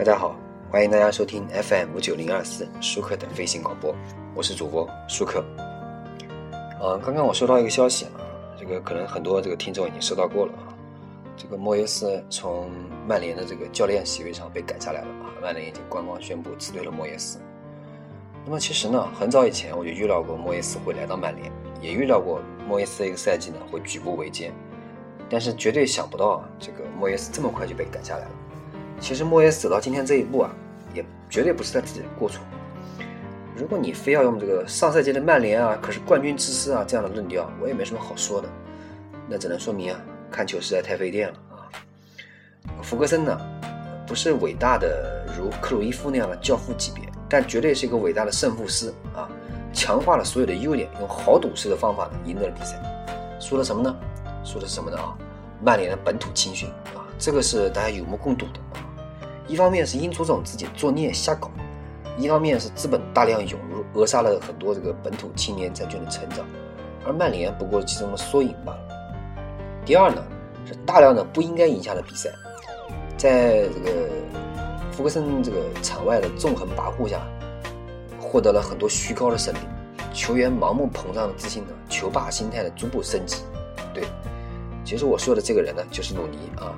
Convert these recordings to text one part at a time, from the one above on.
大家好，欢迎大家收听 FM 五九零二四舒克的飞行广播，我是主播舒克。呃，刚刚我收到一个消息啊，这个可能很多这个听众已经收到过了啊。这个莫耶斯从曼联的这个教练席位上被赶下来了啊，曼联已经官方宣布辞退了莫耶斯。那么其实呢，很早以前我就预料过莫耶斯会来到曼联，也预料过莫耶斯这个赛季呢会举步维艰，但是绝对想不到啊，这个莫耶斯这么快就被赶下来了。其实莫耶斯走到今天这一步啊，也绝对不是他自己的过错。如果你非要用这个上赛季的曼联啊，可是冠军之师啊这样的论调，我也没什么好说的。那只能说明啊，看球实在太费电了啊。福格森呢，不是伟大的如克鲁伊夫那样的教父级别，但绝对是一个伟大的胜负师啊，强化了所有的优点，用豪赌式的方法呢赢得了比赛。输了什么呢？输的是什么呢啊？曼联的本土青训啊，这个是大家有目共睹的啊。一方面是英足总自己作孽瞎搞，一方面是资本大量涌入，扼杀了很多这个本土青年债券的成长，而曼联不过是其中的缩影罢了。第二呢，是大量的不应该赢下的比赛，在这个福格森这个场外的纵横跋扈下，获得了很多虚高的胜利，球员盲目膨胀的自信呢，球霸心态的逐步升级。对，其实我说的这个人呢，就是鲁尼啊。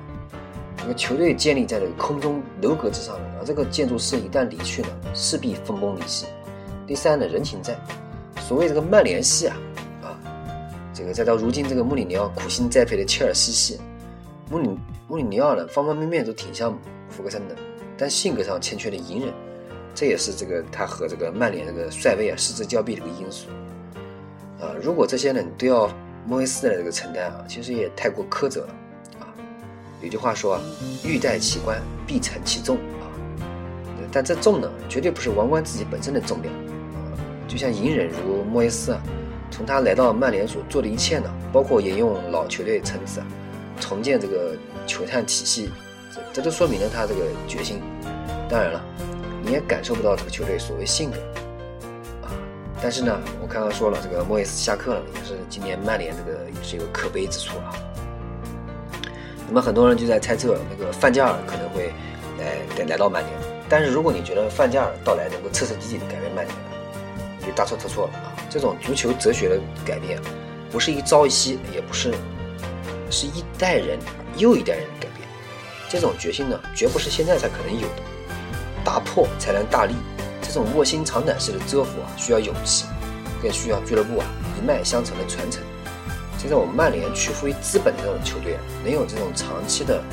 这个球队建立在这个空中楼阁之上的，而这个建筑师一旦离去呢，势必分崩离析。第三呢，人情债，所谓这个曼联系啊，啊，这个再到如今这个穆里尼奥苦心栽培的切尔西系，穆里穆里尼奥呢，方方面面都挺像福格森的，但性格上欠缺了隐忍，这也是这个他和这个曼联这个帅位啊失之交臂的一个因素。啊，如果这些呢你都要莫维斯的这个承担啊，其实也太过苛责了。有句话说啊，欲戴其冠，必承其重啊。但这重呢，绝对不是王冠自己本身的重量啊。就像隐忍如莫耶斯啊，从他来到曼联所做的一切呢，包括沿用老球队层次啊，重建这个球探体系，这这都说明了他这个决心。当然了，你也感受不到这个球队所谓性格啊。但是呢，我刚刚说了，这个莫耶斯下课了，也是今年曼联这个也是一个可悲之处啊。那么很多人就在猜测，那个范加尔可能会来来到曼联。但是如果你觉得范加尔到来能够彻彻底底的改变曼联，你大错特错了啊！这种足球哲学的改变，不是一朝一夕，也不是是一代人又一代人的改变。这种决心呢，绝不是现在才可能有的。打破才能大立，这种卧薪尝胆式的蛰伏啊，需要勇气，更需要俱乐部啊一脉相承的传承。现在我们曼联屈服于资本的这种球队，能有这种长期的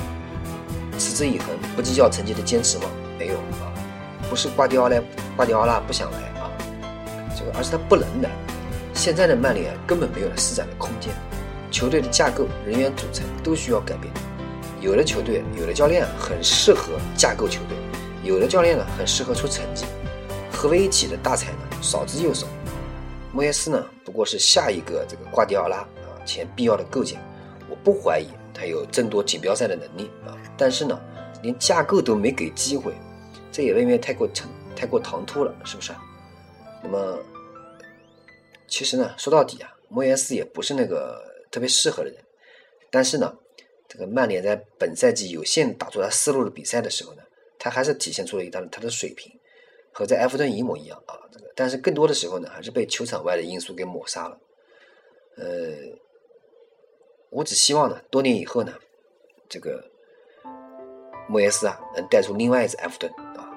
持之以恒、不计较成绩的坚持吗？没有啊，不是瓜迪奥拉，瓜迪奥拉不想来啊，这个而是他不能来。现在的曼联根本没有了施展的空间，球队的架构、人员组成都需要改变。有的球队、有的教练很适合架构球队，有的教练呢很适合出成绩，合为一体的大才呢少之又少。莫耶斯呢不过是下一个这个瓜迪奥拉。前必要的构建，我不怀疑他有争夺锦标赛的能力啊，但是呢，连架构都没给机会，这也未免太过唐太过唐突了，是不是？那么，其实呢，说到底啊，莫耶斯也不是那个特别适合的人，但是呢，这个曼联在本赛季有限打出他思路的比赛的时候呢，他还是体现出了一段他的水平，和在埃弗顿一模一样啊，这个，但是更多的时候呢，还是被球场外的因素给抹杀了，呃。我只希望呢，多年以后呢，这个莫耶斯啊，能带出另外一支埃弗顿啊。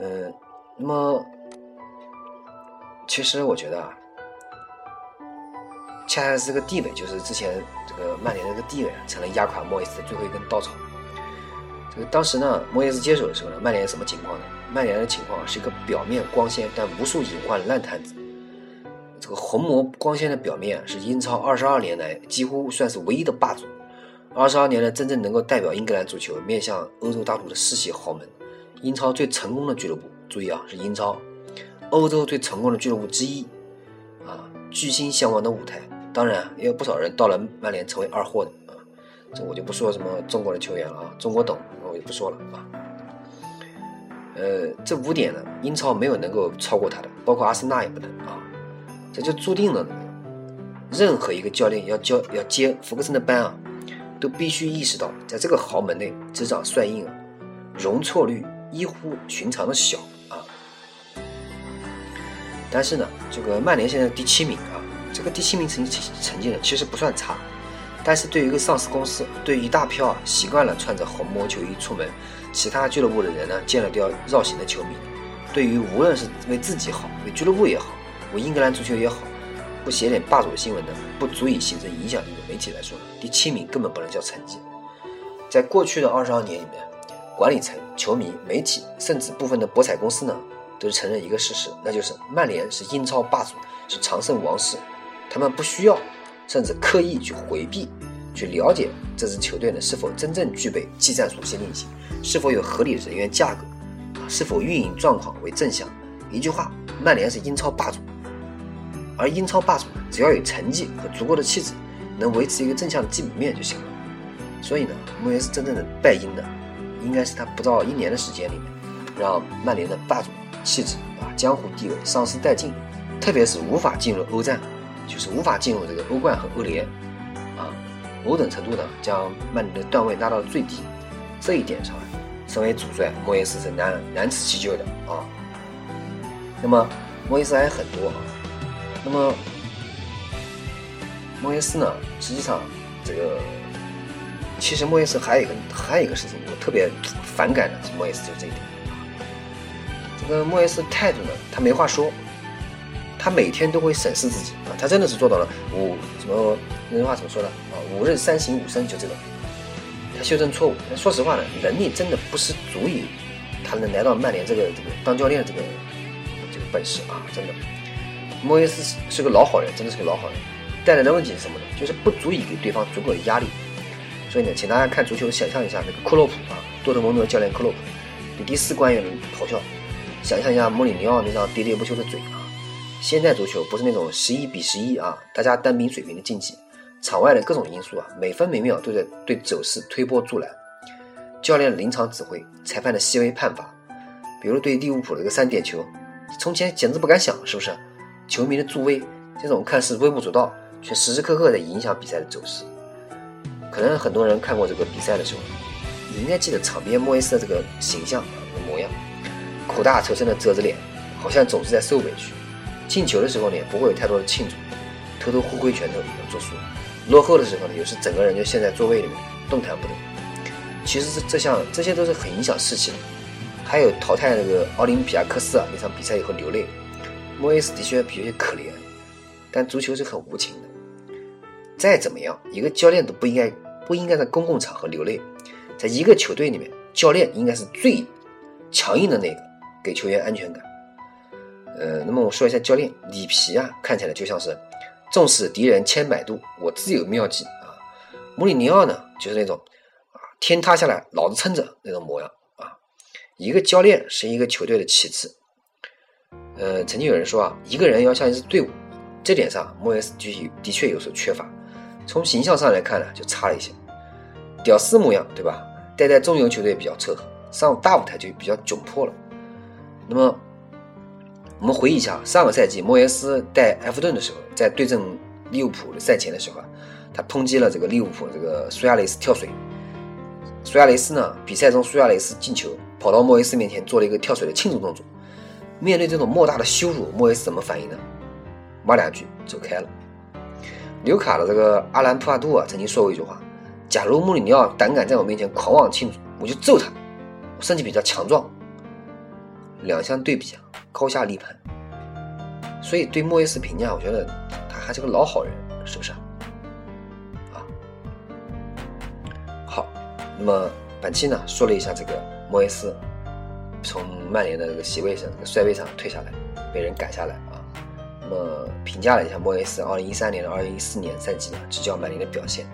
嗯，那么其实我觉得啊，恰恰是这个地位，就是之前这个曼联这个地位啊，成了压垮莫耶斯的最后一根稻草。这个当时呢，莫耶斯接手的时候呢，曼联什么情况呢？曼联的情况是一个表面光鲜但无数隐患的烂摊子。个红魔光鲜的表面是英超二十二年来几乎算是唯一的霸主，二十二年来真正能够代表英格兰足球面向欧洲大陆的世袭豪门，英超最成功的俱乐部，注意啊，是英超，欧洲最成功的俱乐部之一，啊，巨星向往的舞台，当然也有不少人到了曼联成为二货的啊，这我就不说什么中国的球员了啊，中国懂，我就不说了啊，呃，这五点呢，英超没有能够超过他的，包括阿森纳也不能啊。这就注定了，任何一个教练要教要接福克森的班啊，都必须意识到，在这个豪门内执掌帅印啊，容错率异乎寻常的小啊。但是呢，这个曼联现在第七名啊，这个第七名成绩成绩呢其实不算差，但是对于一个上市公司，对于一大票啊习惯了穿着红魔球衣出门，其他俱乐部的人呢见了都要绕行的球迷，对于无论是为自己好，为俱乐部也好，为英格兰足球也好。不写点霸主的新闻的，不足以形成影响力的媒体来说呢，第七名根本不能叫成绩。在过去的二十二年里面，管理层、球迷、媒体，甚至部分的博彩公司呢，都是承认一个事实，那就是曼联是英超霸主，是常胜王室。他们不需要，甚至刻意去回避，去了解这支球队呢是否真正具备技战术先进性，是否有合理的人员价格，是否运营状况为正向。一句话，曼联是英超霸主。而英超霸主只要有成绩和足够的气质，能维持一个正向的基本面就行了。所以呢，莫耶斯真正的败因呢，应该是他不到一年的时间里面，让曼联的霸主气质啊、江湖地位丧失殆尽，特别是无法进入欧战，就是无法进入这个欧冠和欧联啊，某种程度呢，将曼联的段位拉到了最低。这一点上，身为主帅，莫耶斯是难难辞其咎的啊。那么，莫耶斯还有很多啊。那么，莫耶斯呢？实际上，这个其实莫耶斯还有一个还有一个事情，我特别反感的是莫耶斯就这一点。这个莫耶斯态度呢，他没话说，他每天都会审视自己啊，他真的是做到了五什么那句话怎么说的啊？五日三省吾身，就这个，他修正错误。说实话呢，能力真的不是足以他能来到曼联这个这个当教练这个这个本事啊，真的。莫耶斯是个老好人，真的是个老好人。带来的问题是什么呢？就是不足以给对方足够的压力。所以呢，请大家看足球，想象一下那个克洛普啊，多特蒙德教练克洛普，对第四官员咆哮。想象一下穆里尼奥那张喋喋不休的嘴啊。现在足球不是那种十一比十一啊，大家单兵水平的竞技，场外的各种因素啊，每分每秒都在对走势推波助澜。教练临场指挥，裁判的细微判罚，比如对利物浦的一个三点球，从前简直不敢想，是不是？球迷的助威，这种看似微不足道，却时时刻刻在影响比赛的走势。可能很多人看过这个比赛的时候，你应该记得场边莫耶斯的这个形象、模样，苦大仇深的遮着脸，好像总是在受委屈。进球的时候呢，不会有太多的庆祝，偷偷互挥拳头要作数；落后的时候呢，有时整个人就陷在座位里面，动弹不得。其实这这项这些都是很影响士气的。还有淘汰那个奥林匹亚克斯啊那场比赛以后流泪。莫耶斯的确有些可怜，但足球是很无情的。再怎么样，一个教练都不应该不应该在公共场合流泪。在一个球队里面，教练应该是最强硬的那个，给球员安全感。呃，那么我说一下教练里皮啊，看起来就像是纵使敌人千百度，我自有妙计啊。穆里尼奥呢，就是那种啊天塌下来老子撑着那种模样啊。一个教练是一个球队的旗帜。呃，曾经有人说啊，一个人要像一支队伍，这点上莫耶斯的确的确有所缺乏。从形象上来看呢，就差了一些，屌丝模样，对吧？带带中游球队比较凑合，上大舞台就比较窘迫了。那么，我们回忆一下上个赛季莫耶斯带埃弗顿的时候，在对阵利物浦的赛前的时候啊，他抨击了这个利物浦这个苏亚雷斯跳水。苏亚雷斯呢，比赛中苏亚雷斯进球，跑到莫耶斯面前做了一个跳水的庆祝动作。面对这种莫大的羞辱，莫耶斯怎么反应呢？骂两句走开了。纽卡的这个阿兰普阿杜啊，曾经说过一句话：“假如穆里尼奥胆敢在我面前狂妄庆祝，我就揍他。我身体比较强壮。”两相对比啊，高下立判。所以对莫耶斯评价，我觉得他还是个老好人，是不是啊？啊，好。那么本期呢，说了一下这个莫耶斯。从曼联的这个席位上、这个帅位上退下来，被人赶下来啊。那么评价了一下莫耶斯二零一三年到二零一四年赛季呢执教曼联的表现，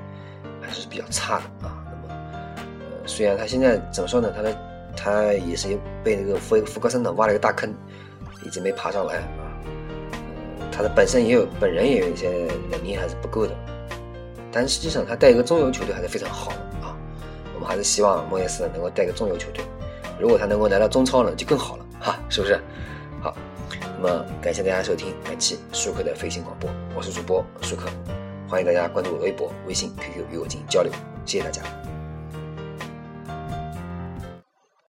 还是比较差的啊。那么，呃，虽然他现在怎么说呢？他的他也是被那个福福格森呢挖了一个大坑，一直没爬上来啊。他的本身也有本人也有一些能力还是不够的，但实际上他带一个中游球队还是非常好的啊。我们还是希望莫耶斯能够带个中游球队。如果他能够来到中超呢，就更好了哈，是不是？好，那么感谢大家收听本期舒克的飞行广播，我是主播舒克，欢迎大家关注我的微博、微信、QQ 与我进行交流，谢谢大家。